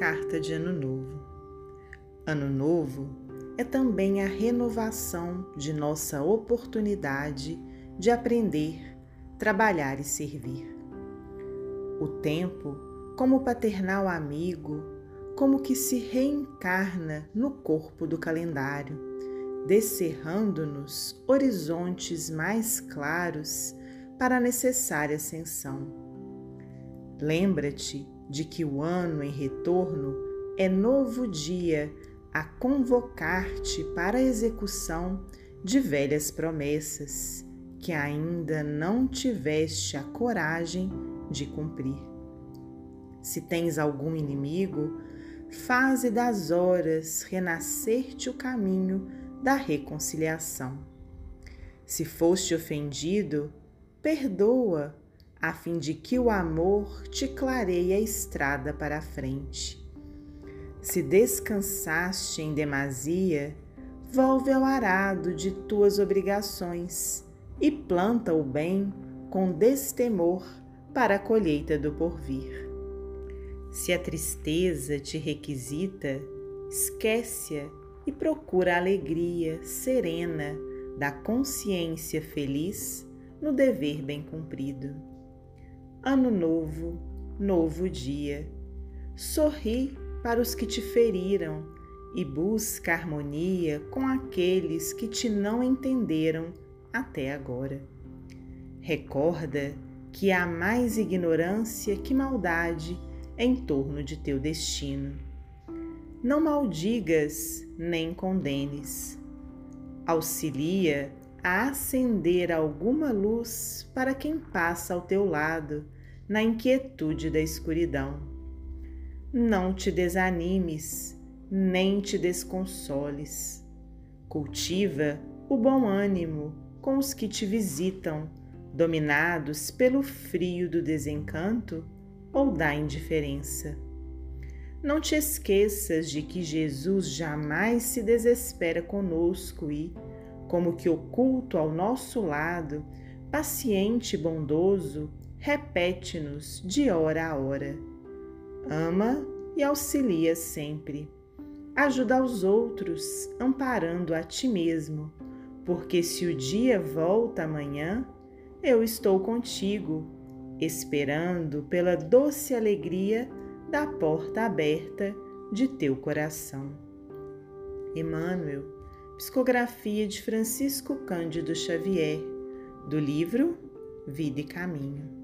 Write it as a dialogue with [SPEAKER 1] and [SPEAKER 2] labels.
[SPEAKER 1] carta de Ano Novo. Ano Novo é também a renovação de nossa oportunidade de aprender, trabalhar e servir. O tempo, como paternal amigo, como que se reencarna no corpo do calendário, descerrando-nos horizontes mais claros para a necessária ascensão. Lembra-te de que o ano em retorno é novo dia a convocar-te para a execução de velhas promessas que ainda não tiveste a coragem de cumprir. Se tens algum inimigo, faze das horas renascer-te o caminho da reconciliação. Se foste ofendido, perdoa a fim de que o amor te clareie a estrada para a frente. Se descansaste em demasia, volve ao arado de tuas obrigações e planta o bem com destemor para a colheita do porvir. Se a tristeza te requisita, esquece-a e procura a alegria serena da consciência feliz no dever bem cumprido. Ano novo, novo dia. Sorri para os que te feriram e busca harmonia com aqueles que te não entenderam até agora. Recorda que há mais ignorância que maldade em torno de teu destino. Não maldigas nem condenes. Auxilia a acender alguma luz para quem passa ao teu lado na inquietude da escuridão. Não te desanimes, nem te desconsoles. Cultiva o bom ânimo com os que te visitam, dominados pelo frio do desencanto ou da indiferença. Não te esqueças de que Jesus jamais se desespera conosco e, como que oculto ao nosso lado, paciente e bondoso, repete-nos de hora a hora. Ama e auxilia sempre. Ajuda aos outros, amparando a ti mesmo, porque se o dia volta amanhã, eu estou contigo, esperando pela doce alegria da porta aberta de teu coração. Emmanuel Psicografia de Francisco Cândido Xavier, do livro Vida e Caminho.